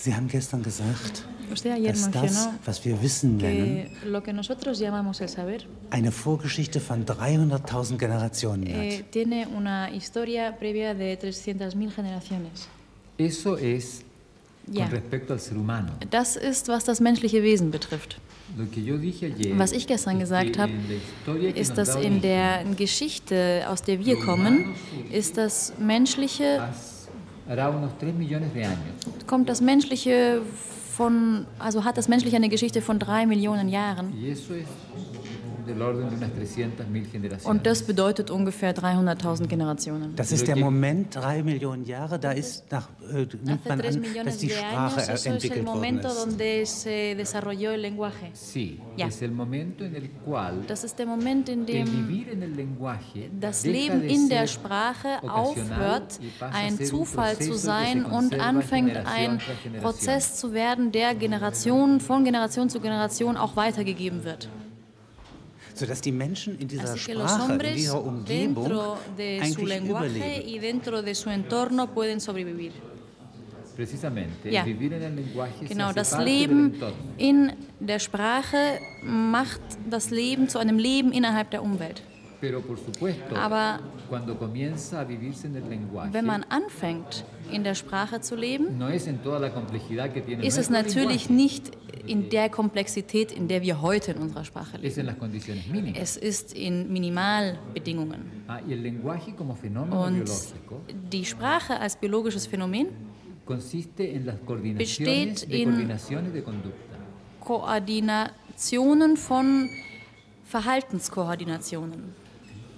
Sie haben gestern gesagt, Usted ayer dass das, was wir Wissen nennen, saber eine Vorgeschichte von 300.000 Generationen eh, hat. tiene una historia previa de 300.000 generaciones. Eso es Ya. con respecto al ser humano. Das ist, was das menschliche Wesen betrifft. Was ich gestern es gesagt habe, ist, dass da in der Geschichte, aus der wir kommen, ist das Menschliche, has- hará unos 3 millones de años. kommt das Menschliche von, also hat das Menschliche eine Geschichte von drei Millionen Jahren. Y eso es del orden de unas 300.000 generaciones. Und das bedeutet ungefähr 300.000 Generationen. Das ist der Moment, drei Millionen Jahre, da ist nach, äh, nimmt man an, dass die Sprache años, entwickelt worden ist. donde se desarrolló el lenguaje. Sí, Ya. es el momento en el cual Das ist der Moment, in dem vivir en el lenguaje das Leben in der Sprache aufhört, ein Zufall zu sein und anfängt, ein. Prozess zu werden, der Generation von Generation zu Generation auch weitergegeben wird. Sodass die Menschen in dieser Sprache, in dieser Umgebung de su eigentlich überleben. y dentro de su entorno pueden sobrevivir. Precisamente, Ja. vivir en el lenguaje Genau, das Leben in der Sprache macht das Leben zu einem Leben innerhalb der Umwelt. Aber Wenn man anfängt, in der Sprache zu leben, ist es natürlich nicht in der Komplexität, in der wir heute in unserer Sprache leben. Es ist in Minimalbedingungen. Ah, Und die Sprache als biologisches Phänomen Besteht in-. Koordinationen von Verhaltenskoordinationen.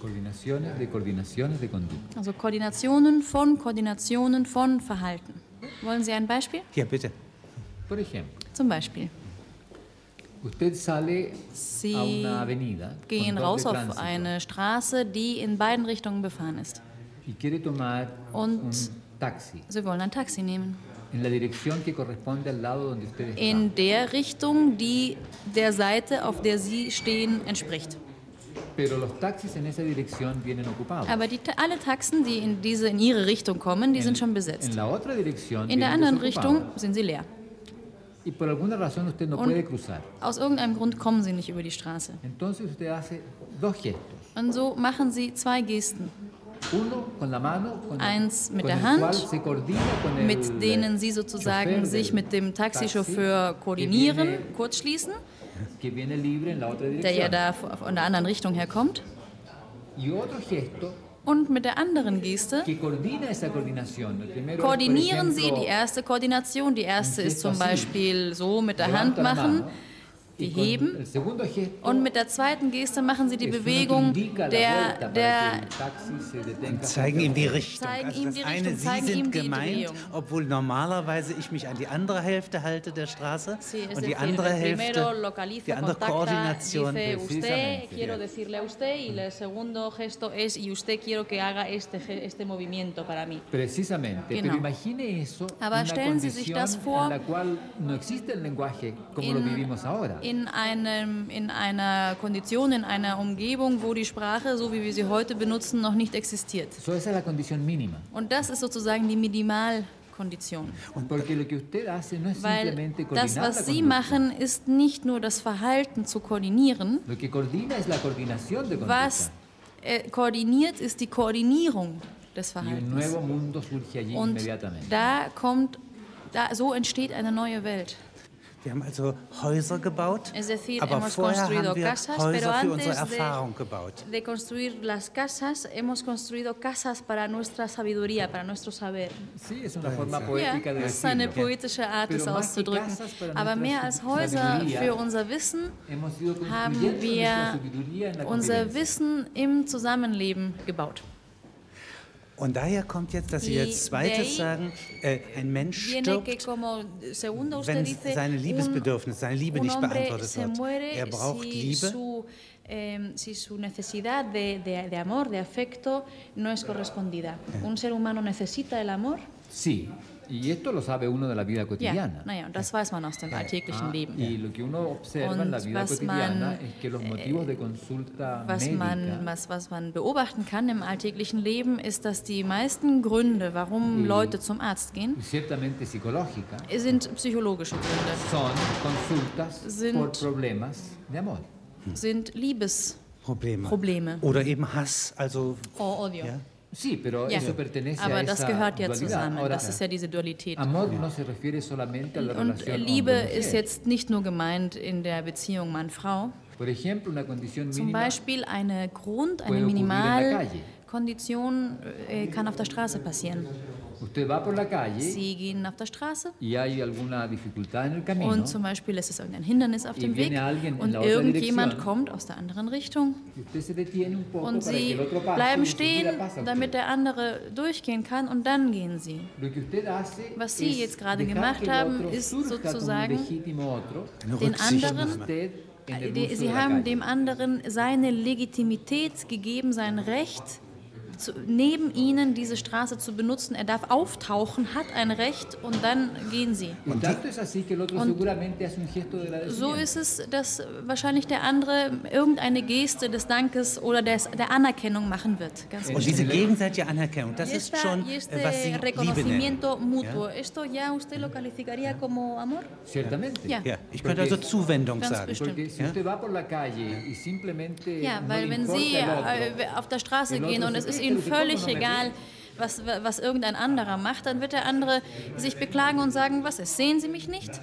Coordinaciones de coordinaciones de conducta. Also Koordinationen von Koordinationen von Verhalten. Wollen Sie ein Beispiel? Ja, bitte. Por ejemplo, Zum Beispiel. usted sale a Sie una avenida gehen raus auf tránsito eine Straße, die in beiden Richtungen befahren ist. y quiere tomar Und- un taxi Sie wollen ein Taxi nehmen. en la dirección que corresponde al lado donde usted está. In der Richtung, die der Seite, auf der Sie stehen, entspricht. Aber die, alle Taxen, die in, diese, in Ihre Richtung kommen, die sind schon besetzt. En In der anderen. Richtung sind sie leer. Und-. Aus irgendeinem Grund kommen sie nicht über die Straße. Und so machen sie zwei Gesten, Eins mit der Hand, mit denen sie sozusagen sich mit dem taxi, Taxichauffeur koordinieren, kurzschließen, der ja da von der anderen Richtung herkommt. Und mit der anderen Geste koordinieren Sie die erste Koordination. Die erste ist zum Beispiel so mit der Hand machen, die heben. Und mit der zweiten Geste machen Sie die Bewegung der, der detenga Zeigen ihm die Richtung. Zeigen also ihm die eine, Richtung, Sie sind gemeint, obwohl normalerweise ich mich an die andere Hälfte halte der Straße Sí, und die andere Hälfte, die andere Koordination. dice usted, Precisamente. quiero decirle a usted, y el segundo gesto es y usted quiero que haga este, ge- este movimiento para mí. Precisamente, Genau. pero imagine eso Aber stellen Sie sich das vor, en la cual no existe el lenguaje como lo in- vivimos ahora. In, einem, in einer Kondition, in einer Umgebung, wo die Sprache, so wie wir sie heute benutzen, noch nicht existiert. So, esa es la condición mínima. Und das ist sozusagen die es Weil das, was Sie machen, ist nicht nur das Verhalten zu koordinieren. Was äh, koordiniert, ist die Koordinierung des Verhaltens. Und da kommt, da, so entsteht eine neue Welt. Wir haben also Häuser gebaut, Es decir, aber vorher haben wir casas, Häuser für unsere de- Erfahrung gebaut. De construir las casas, hemos construido casas para nuestra sabiduría, para nuestro saber. Sí, es una forma poética de das ist eine poetische Art, Pero es auszudrücken. casas para Aber mehr als Häuser für unser Wissen haben wir unser. Wissen im Zusammenleben gebaut. Und daher kommt jetzt, dass Sie jetzt zweites sagen, äh, ein Mensch stirbt, wenn dice, seine un, Liebesbedürfnis, seine Liebe nicht beantwortet wird. muere Er braucht si Liebe. su, eh, si su necesidad de, de- de amor, de afecto, no es correspondida. Un ser humano necesita el amor Sí, Y esto lo sabe uno de la vida Ja, cotidiana. naja, und das weiß man aus dem alltäglichen Ah, Leben. y lo que uno observa en la Und vida was cotidiana man, es que los motivos de consulta Was médica man, was, was man beobachten kann im alltäglichen Leben, ist, dass die meisten Gründe, warum Leute zum Arzt gehen, sind psychologische Gründe, son consultas Sind- por problemas de amor. sind Liebesprobleme. Probleme. Oder eben Hass, also Oh, Odio. ja. Sí, pero Ja. eso pertenece a Aber esa das gehört ja zusammen. Ahora, Das ist ja diese Dualität. amor no se refiere solamente a la Und Liebe ist jetzt nicht nur gemeint in der Beziehung Mann-Frau. Zum Beispiel eine Grund, eine. Minimalkondition äh, kann auf der Straße passieren. Usted va por la calle Sie gehen auf der Straße y hay alguna dificultad en el camino. und zum Beispiel ist es irgendein Hindernis auf dem Weg und irgendjemand kommt aus der anderen Richtung y usted se detiene un poco und para que sie el otro pase bleiben y enseguida stehen, pasa usted. damit der andere durchgehen kann und dann gehen sie. Lo que usted hace Was Sie es jetzt gerade dejar gemacht que el haben, otro ist surja como un sozusagen legítimo otro, eine Den anderen- usted en el Die, uso sie la haben calle. dem anderen seine Legitimität gegeben, sein Recht, zu, neben ihnen diese Straße zu benutzen. Er darf auftauchen, hat ein Recht und dann gehen sie. Und So ist es, dass wahrscheinlich der andere irgendeine Geste des Dankes oder des, der Anerkennung machen wird. Ganz Und diese gegenseitige Anerkennung, das ist schon, y äh, este was Sie Liebe reconocimiento mutuo, ¿esto ya usted lo calificaría como amor? Ciertamente. Ja. Ja, ich könnte also Zuwendung Ganz sagen. bestimmt. Ja. weil wenn Sie äh, auf der Straße gehen und es ist ¿cómo völlig egal, was, was irgendein anderer macht, dann wird der andere sich beklagen und sagen, was ist, sehen Sie mich nicht?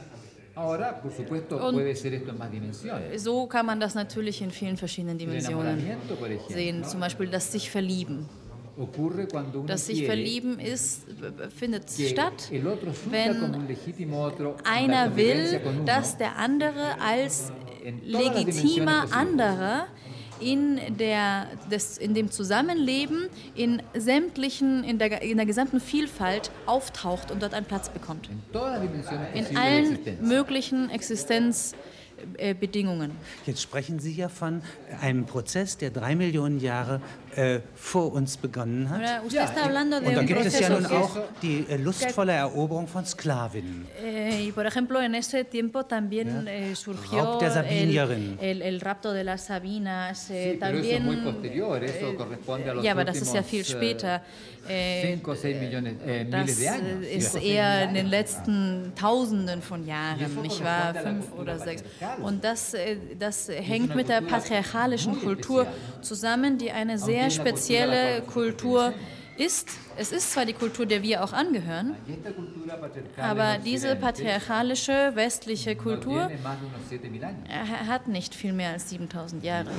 Und-. So kann man das natürlich in vielen verschiedenen Dimensionen sehen. Zum Beispiel das sich verlieben. Das sich verlieben ist, findet statt, wenn einer will, dass der andere als legitimer anderer in, der, des, in dem Zusammenleben in sämtlichen, in der, in der gesamten Vielfalt auftaucht und dort einen Platz bekommt. In allen möglichen Existenzbedingungen. Jetzt sprechen Sie ja von einem Prozess, der drei Millionen Jahre äh, vor uns begonnen hat. Ja, está hablando de Und da gibt es ja nun auch die äh, lustvolle Eroberung von Sklavinnen. Eh, y por ejemplo, en ese tiempo también eh, surgió Raub der el, Sabinierinnen. el- el rapto de las Sabinas. eh, Sí, pero eso es también, muy posterior, eso corresponde a los ja, aber das ist ja últimos, viel eh, später. Eh, 5 o 6 millones, eh, das miles de años. ist Cinco seis eher in den letzten Tausenden von Jahren, nicht wahr? Fünf oder sechs. Und das, äh, das hängt mit der patriarchalischen Kultur zusammen, die eine sehr spezielle Kultur ist. Es ist zwar die Kultur, der wir auch angehören, aber diese patriarchalische westliche Kultur tiene más de unos 7000 años. hat nicht viel mehr als 7000 Jahre.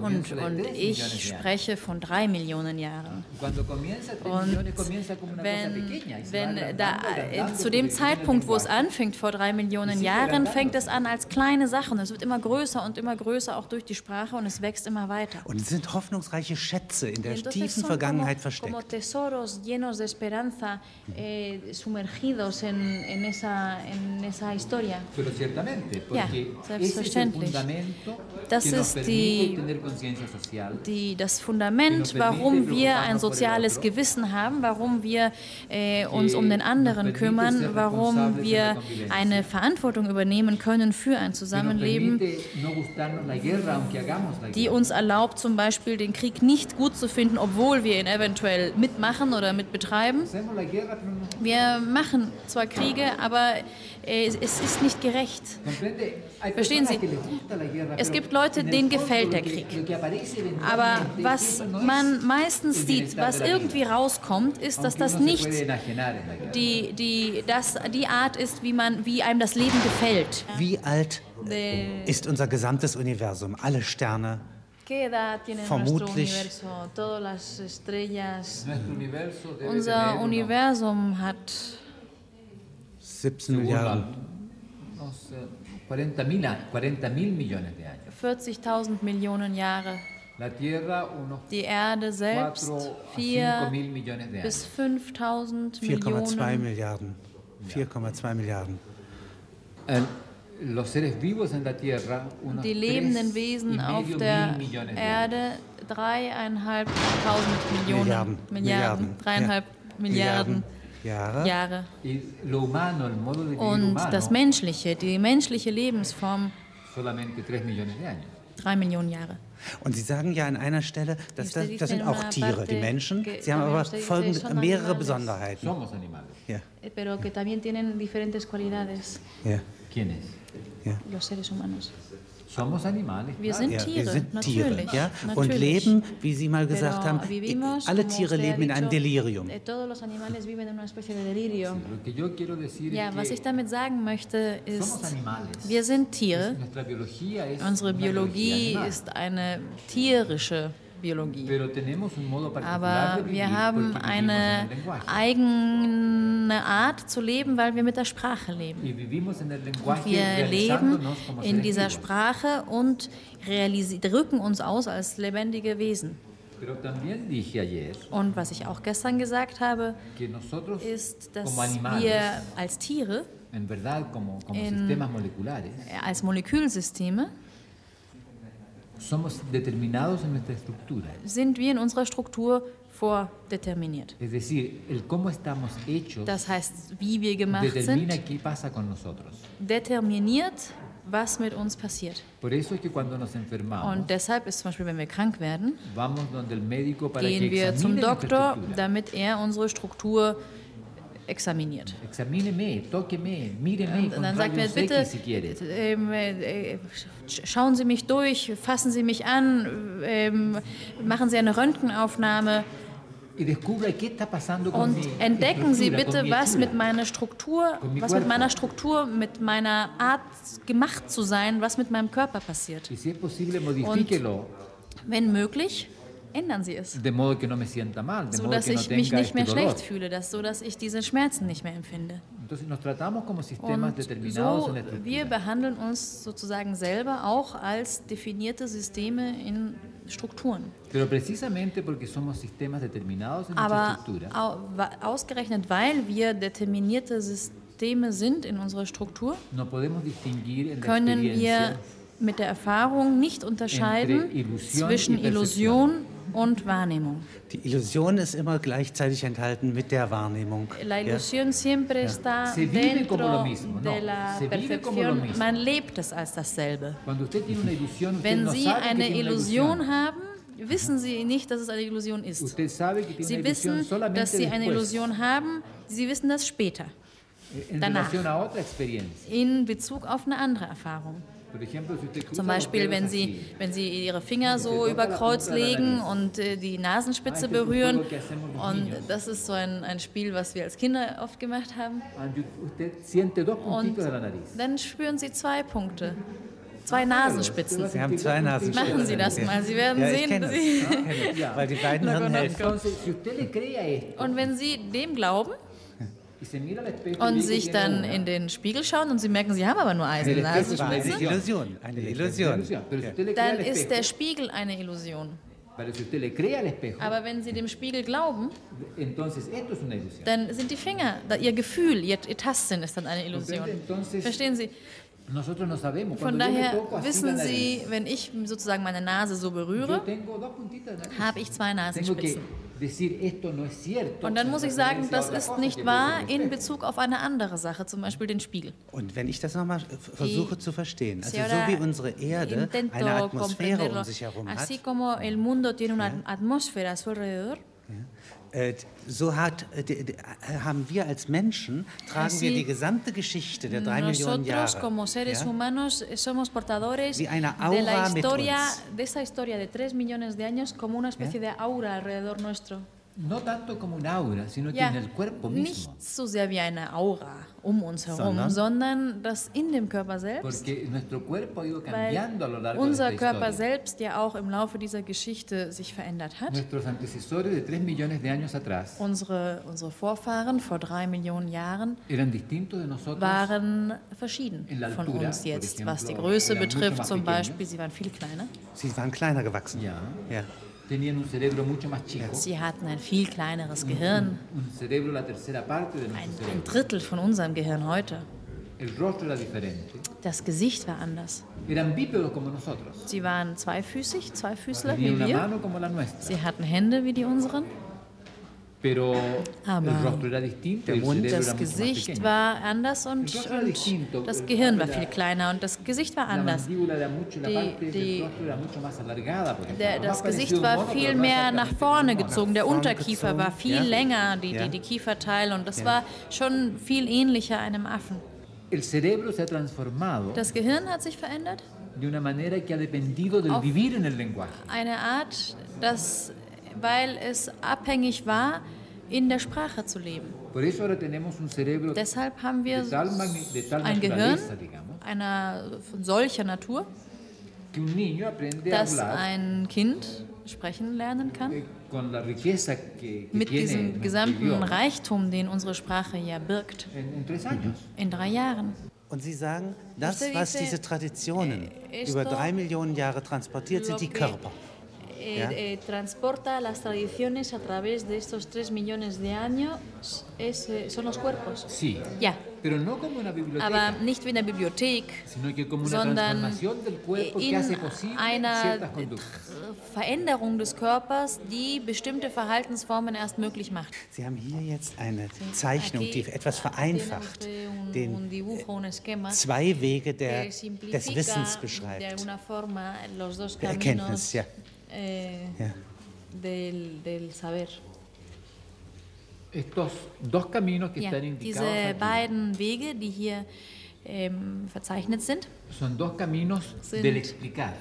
Und, und 3 millones ich spreche von drei Millionen Jahren. Y Cuando comienza 3 Und wenn, wenn da, zu dem Zeitpunkt, wo es anfängt, vor drei Millionen Jahren, fängt es an als kleine Sache und es wird immer größer und immer größer, auch durch die Sprache und es wächst immer weiter. Und es sind hoffnungsreiche Schätze in der tiefen Vergangenheit versteckt. Tesoros llenos de esperanza eh, sumergidos en, en esa, en esa historia. Pero ciertamente, porque Ja, ese es el selbstverständlich. fundamento Das que nos ist permite die- tener conciencia social. Die, das Fundament, warum wir ein soziales. Gewissen haben, warum wir äh, uns um den anderen kümmern, warum wir eine Verantwortung übernehmen können für ein Zusammenleben, die uns erlaubt, zum Beispiel den Krieg nicht gut zu finden, obwohl wir ihn eventuell mitmachen oder mitbetreiben. Wir machen zwar Kriege, aber äh, es ist nicht gerecht. Verstehen Sie? Es gibt Leute, denen gefällt der Krieg. Aber was man meistens sieht, was irgendwie rauskommt, ist, dass das nicht die, die, das die Art ist, wie, man, wie einem das Leben gefällt. Wie alt ist unser gesamtes Universum? Alle Sterne? ¿Qué edad tiene nuestro Vermutlich- Universo? Todas las estrellas. Nuestro universo debe Unser Universum hat 17 según Milliarden. la- unos, eh, 40 mil a- 40 mil millones de años. 40.000 Millionen Jahre. La Tierra unos Die Erde 4 selbst a 5 4 mil millones de bis años. 5.000 4,2 Millionen. Milliarden. 4,2 Milliarden. El- los seres vivos en la Tierra unos Die 3 lebenden Wesen auf der. Erde dreieinhalbtausend Millionen Milliarden. Milliarden, dreieinhalb Milliarden. Jahre. Jahre. Und das Menschliche, die menschliche Lebensform, solamente 3 millones de años. drei Millionen Jahre. Und Sie sagen ja an einer Stelle, dass das, das sind auch Tiere, die Menschen. Sie haben aber folgende, mehrere. Besonderheiten. Somos animales. Ja, Eh, Pero que también tienen diferentes cualidades, ja, ¿Quiénes? ja. los seres humanos. Somos animales. Wir sind Ja, Tiere, wir sind natürlich. Tiere, ja, und natürlich. leben, wie Sie mal gesagt Pero haben, vivimos, alle Tiere leben in einem Delirium. Todos los animales viven en una especie de delirio. Lo que yo quiero decir Ja, was ich damit sagen möchte, ist, wir sind Tiere. Unsere Biologie animal. ist eine tierische Biologie. Aber wir haben eine eigene Art zu leben, weil wir mit der Sprache leben. Und wir leben in dieser. Sprache und drücken uns aus als lebendige Wesen. Und was ich auch gestern gesagt habe, ist, dass wir als Tiere, en verdad como, como en- sistemas moleculares, äh, als Molekülsysteme, somos determinados en nuestra estructura. sind wir in unserer Struktur vordeterminiert. Es decir, el cómo estamos hechos Das heißt, wie wir gemacht determina sind, qué pasa con nosotros. determiniert, was mit uns passiert. Por eso es que cuando nos enfermamos, Und deshalb ist zum Beispiel, wenn wir krank werden, vamos donde el médico para gehen que wir zum Doktor, damit er unsere Struktur examiniert. Examíneme, tóqueme, míreme Und con dann sagt rayos bitte, ähm, äh, sch- schauen Sie mich durch, fassen Sie mich an, ähm, machen Sie eine Röntgenaufnahme und entdecken Sie bitte, was mit meiner Struktur, was mit meiner Struktur, mit meiner Art gemacht zu sein, was mit meinem Körper passiert. Modifíquelo Wenn möglich, ändern Sie es. de modo que no me sienta mal, de so modo dass que no ich mich tenga nicht mehr dolor. schlecht fühle, dass, so dass ich diese Schmerzen nicht mehr empfinde. Entonces nos tratamos como sistemas Und determinados so, en la estructura. wir behandeln uns sozusagen selber auch als definierte Systeme in Strukturen. Pero precisamente porque somos sistemas determinados en Aber estructura, ausgerechnet, weil wir determinierte Systeme sind in unserer Struktur, no podemos distinguir en können wir mit der Erfahrung nicht unterscheiden zwischen. Illusion und Wahrnehmung. Die Illusion ist immer gleichzeitig enthalten mit der Wahrnehmung. La ja? ilusión siempre está Se vive como lo dentro mismo, de no, la se. Man lebt es als dasselbe. Cuando usted tiene una ilusión, usted Wenn no Sie sabe que eine Illusion haben, wissen Sie nicht, dass es eine Illusion ist. Usted sabe que tiene Sie wissen, dass Sie eine Illusion haben, Sie wissen das später, en danach. relación a otra experiencia. in Bezug auf eine andere Erfahrung. Zum Beispiel, wenn Sie, wenn Sie Ihre Finger so über Kreuz legen und äh, die Nasenspitze berühren. Und das ist so ein, ein Spiel, was wir als Kinder oft gemacht haben. Und dann spüren Sie zwei Punkte, zwei Nasenspitzen. Sie haben zwei Nasenspitzen. Machen Sie das mal, Sie werden ja, sehen, Sie- das. Das. Weil die beiden Hirnhälften. Und wenn Sie dem glauben und sich dann in den Spiegel schauen und Sie merken, Sie haben aber nur es una War eine Illusion. Eine Illusion. dann ist der Spiegel eine Illusion. Aber wenn Sie dem Spiegel glauben, dann sind die Finger, Ihr Gefühl, Ihr, Ihr Tastsinn ist dann eine Illusion. Verstehen Sie? Von daher wissen Sie, wenn ich sozusagen meine Nase so berühre, habe ich zwei Nasenspitzen. Und dann muss ich sagen, das ist nicht wahr in. Bezug auf eine andere Sache, zum Beispiel den Spiegel. Und wenn ich das nochmal versuche zu verstehen, also so wie unsere Erde eine Atmosphäre um sich herum hat, así como el mundo tiene una atmósfera a su alrededor, so hat, äh, äh, haben wir als Menschen, tragen wir Así, die gesamte Geschichte der drei Millionen Jahre. como seres ja? humanos eh, somos portadores Wie eine de la historia, de esa historia de tres millones de años como una especie de aura alrededor nuestro. No tanto como un aura, sino que Ja, en el cuerpo nicht mismo. so sehr wie eine Aura um uns herum, Sondern? sondern das in dem Körper selbst. Porque nuestro cuerpo ha ido Weil cambiando a lo largo unser de Körper historia. selbst ja auch im Laufe dieser Geschichte sich verändert hat. Nuestros antecesores de 3 millones de años atrás Unsere, unsere Vorfahren vor drei Millionen Jahren eran distintos de nosotros. waren verschieden In la von altura, uns jetzt. ejemplo, Was die Größe betrifft zum pequeños. Beispiel, sie waren viel kleiner. Sie waren kleiner gewachsen. Ja. Ja. Sie hatten ein viel kleineres Gehirn, ein, ein. Drittel von unserem Gehirn heute. Das Gesicht war anders. Sie waren zweifüßig, Zweifüßler wie wir. Sie hatten Hände wie die unseren. Pero Aber Mund, era Das Gesicht war anders und, und das Gehirn war viel kleiner und das Gesicht war anders. Die- die-. Der, das Gesicht war viel mehr nach vorne gezogen. Der Unterkiefer war viel länger, die, die, die Kieferteile, und das war schon viel ähnlicher einem Affen. Das Gehirn hat sich verändert. de una manera que ha dependido del Auf- vivir en el lenguaje. Eine Art, dass, weil es abhängig war, in der Sprache zu leben. Deshalb haben wir de tal, magni- de tal ein Gehirn digamos, einer von solcher Natur, dass ein Kind sprechen lernen kann. eh, que, que Mit diesem gesamten Reichtum, den unsere Sprache ja birgt, in drei Jahren. Und Sie sagen, das, was diese Traditionen über drei Millionen Jahre transportiert, sind die Körper. Eh, eh, transporta las tradiciones a través de estos tres millones de años es, eh, son los cuerpos. Sí, Ja, pero no como una biblioteca, aber nicht wie in der Bibliothek, sino que como una sondern transformación del cuerpo que in hace posible einer ciertas conductas. Veränderung des Körpers, die bestimmte Verhaltensformen erst möglich macht. Sie haben hier jetzt eine Zeichnung, die etwas vereinfacht den esquema zwei Wege der, des Wissens beschreibt. Der Erkenntnis, ja. Eh, Ja. del, del saber. Estos dos caminos que Ja, están indicados diese aquí beiden Wege, die hier ähm, verzeichnet sind, son dos caminos Sind- del explicar.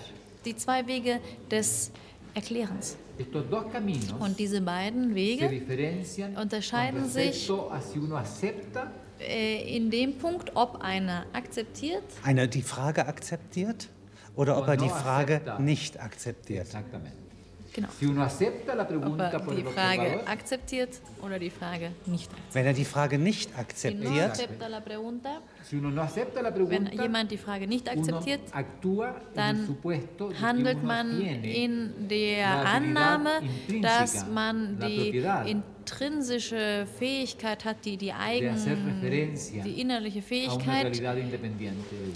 die zwei Wege des Erklärens. Estos dos caminos Und diese beiden se Wege diferencian unterscheiden sich- respecto a si uno acepta äh, in dem Punkt, ob einer akzeptiert Einer die Frage akzeptiert oder ob er die Frage nicht akzeptiert. exactamente. Genau. Ob er die Frage akzeptiert oder die Frage nicht akzeptiert. Wenn er die Frage nicht akzeptiert, wenn jemand die Frage nicht akzeptiert, dann handelt man in der Annahme, dass man die propiedad intrinsische Fähigkeit hat, die, die de eigen, hacer referencia die innerliche Fähigkeit,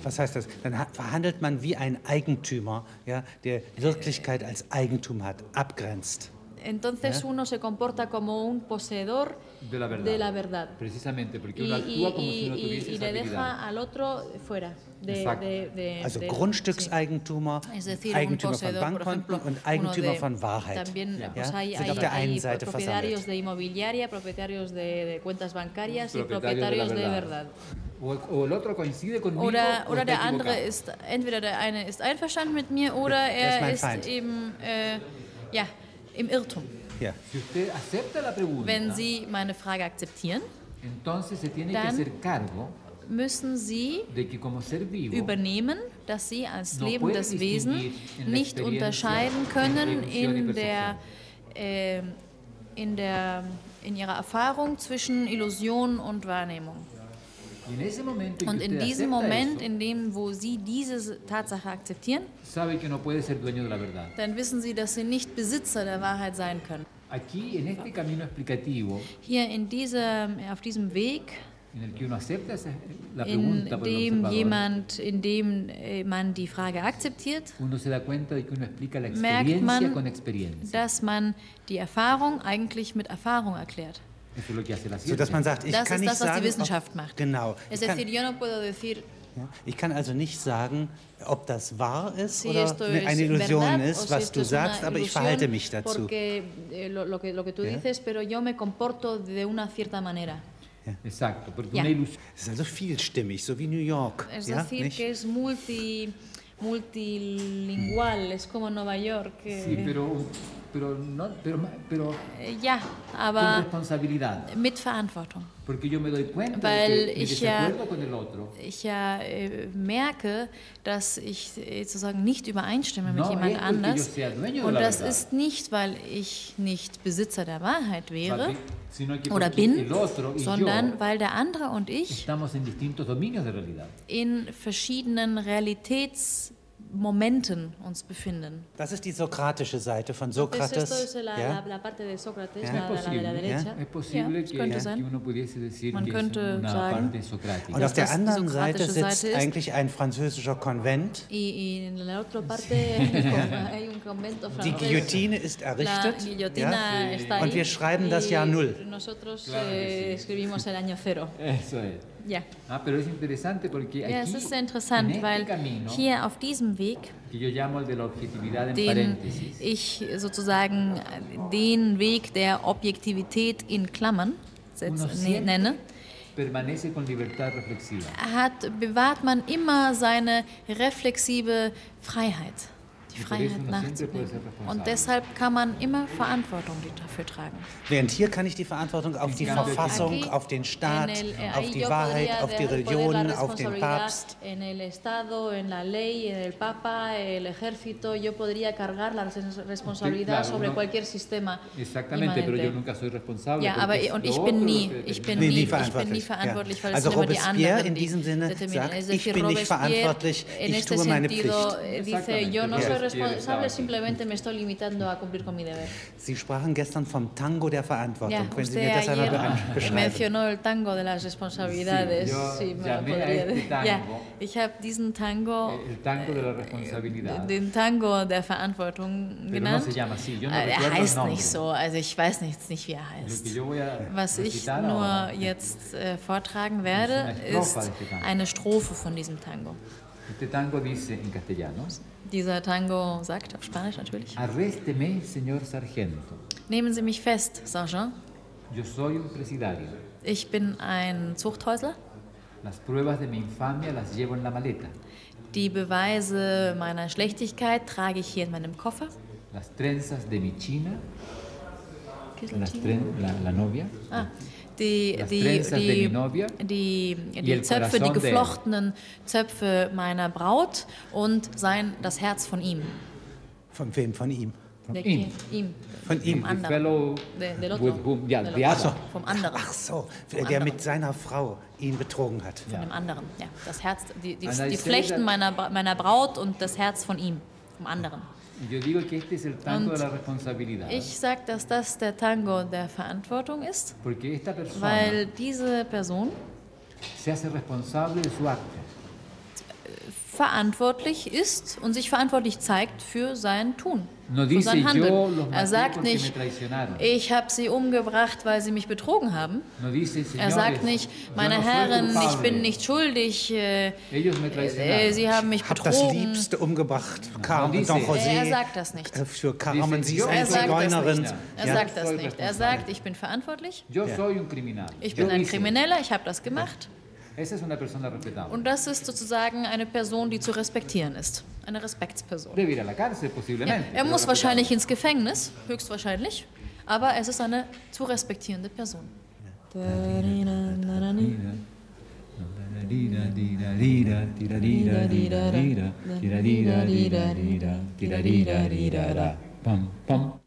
was heißt das? Dann ha- verhandelt man wie ein Eigentümer, ja, der Wirklichkeit als Eigentum hat, abgrenzt. Entonces uno se comporta como un poseedor De la verdad. de la verdad. Precisamente porque Y, uno y- actúa como si y- no y- tuviese y esa le deja al otro fuera. De, de- de- Also sí. Grundstückseigentümer, Es decir, Eigentümer von Bankkonten und Eigentümer de- von Wahrheit. También Ja. pues, hay, hay- auf der einen hay Seite propietarios de inmobiliaria, propietarios de, de cuentas bancarias y Propietarios de verdad. O, o el otro coincide conmigo Oder, o oder der andere ist, entweder der eine ist einverstanden mit mir oder er ist Feind. eben äh, ja, im Irrtum. Ja. Wenn Sie meine Frage akzeptieren, Dann- müssen Sie übernehmen, dass Sie als lebendes Wesen nicht unterscheiden können in der, äh, in der in ihrer Erfahrung zwischen Illusion und Wahrnehmung. Und in diesem Moment, in dem, wo Sie diese Tatsache akzeptieren, dann wissen Sie, dass Sie nicht Besitzer der Wahrheit sein können. Hier in diesem, auf diesem Weg, in dem jemand, in dem äh, man die Frage akzeptiert, merkt man, dass man die Erfahrung eigentlich mit Erfahrung erklärt. Eso es lo que hace la So ciencia. dass man sagt, ich Das kann ist nicht das, was sagen, die Wissenschaft ob, macht. Genau. Es Ich kann, decir, yo no puedo decir, ja, ich kann also nicht sagen, ob das wahr ist si oder eine Illusion verdad ist, si was esto du sagst, aber ich verhalte mich dazu. Porque eh, lo, lo que, lo que tú Ja. dices, pero yo me comporto de una cierta manera. Exacto, porque Ya. una ilusión Es ist also vielstimmig, so wie New York. Es ja, decir, nicht? que es multi, multilingual, es como Nueva York. que- Sí, pero, pero, no, pero, pero Eh, ja, con aber mit Verantwortung. Weil ich ja- Ich ja äh, merke, dass ich äh, sozusagen nicht übereinstimme mit No jemand anders. Und das ist nicht, weil ich nicht Besitzer der Wahrheit wäre oder bin, sondern weil der andere und ich in verschiedenen Momenten uns befinden. Das ist die sokratische Seite von Sokrates. es ja? könnte sein. Man könnte sagen. Und auf der anderen Seite sitzt eigentlich ein französischer Konvent. Die. Guillotine ist errichtet. Ja? Und wir schreiben das Jahr Null. Ja. Ah, pero es interesante porque Ja, aquí, es ist sehr interessant, weil camino, hier auf diesem Weg, den ich sozusagen den Weg der Objektivität in Klammern setz, ne, nenne, hat, bewahrt man immer seine reflexive Freiheit, Freiheit responsable. Und deshalb kann man immer Verantwortung dafür tragen. Während hier kann ich die Verantwortung auf die. Verfassung, auf den Staat, el- auf die Wahrheit, auf die Religion, auf den Papst. En el Estado, en la ley, en el Papa, el ejército, yo podría cargar la res- responsabilidad claro, sobre cualquier sistema. Exactamente, pero yo nunca soy responsable. Ja, aber und ich bin nie, ich bin nie, ich bin verantwortlich, nie verantwortlich, weil Also es sind immer die Robespierre anderen, in die diesem Sinne sagt, ich bin nicht verantwortlich, ich tue meine Pflicht. eh, dice, yo no soy responsable, simplemente me estoy limitando a cumplir con mi deber. Sie sprachen gestern vom Tango der Ja, Verantwortung. Wenn Sie usted mir das einmal beschreiben. mencionó el tango de las responsabilidades. Sí, yo Sí, me lo llamé a este tango, Ja, ich habe diesen Tango, Eh, El tango de la responsabilidad. den Tango der Verantwortung Pero no genannt. se llama así, yo no er el heißt nicht so, also ich weiß nicht, nicht wie er heißt. Was ich nur ahora, jetzt äh, vortragen werde, ist eine Strophe von diesem Tango. Este tango dice en castellano, Dieser Tango sagt, auf Spanisch natürlich, Arrésteme, señor sargento, nehmen Sie mich fest, Sergeant. yo soy un presidario. Ich bin ein Zuchthäusler. Las pruebas de mi infamia las llevo en la maleta. Die Beweise meiner Schlechtigkeit trage ich hier in meinem Koffer. Las trenzas de mi china, las tren- la, la novia, Ah, die, Las die, die, novia die, die Zöpfe, die geflochtenen Zöpfe meiner Braut und sein, das Herz von ihm. Von wem? Von ihm. from Der him. Kind- ihm. Von ihm. Vom The anderen. whom. Vom anderen. Ach so, der anderen. mit seiner Frau ihn betrogen hat. Von dem anderen. Ja, das Herz, die, die, die Flechten meiner, meiner Braut und das Herz von ihm. Vom anderen. Yo digo que este es el tango de la responsabilidad. Ich sage, dass das der Tango der Verantwortung ist, Porque esta persona weil diese Person se hace responsable de su acto. Verantwortlich ist und sich verantwortlich zeigt für sein Tun, No für sein Handeln. Er sagt nicht, ich habe sie umgebracht, weil sie mich betrogen haben. No dice, Er sagt nicht, meine no Herren, ich bin nicht schuldig, äh, äh, sie haben mich Hab das betrogen. Liebste umgebracht. Carmen Don José. Er sagt das nicht. Äh, Für Carmen, sie ist Er eine sagt das Zigeunerin. nicht. Er Ja. sagt das nicht. Er sagt, ich bin verantwortlich, ich bin ein. Krimineller, ich habe das gemacht. Esa es una persona respetable. Und das ist sozusagen eine Person, die zu respektieren ist. Eine Respektsperson. Debe ir a la cárcel Ja, er pero muss wahrscheinlich ins Gefängnis, höchstwahrscheinlich, aber es ist eine zu respektierende Person. Pam, pam.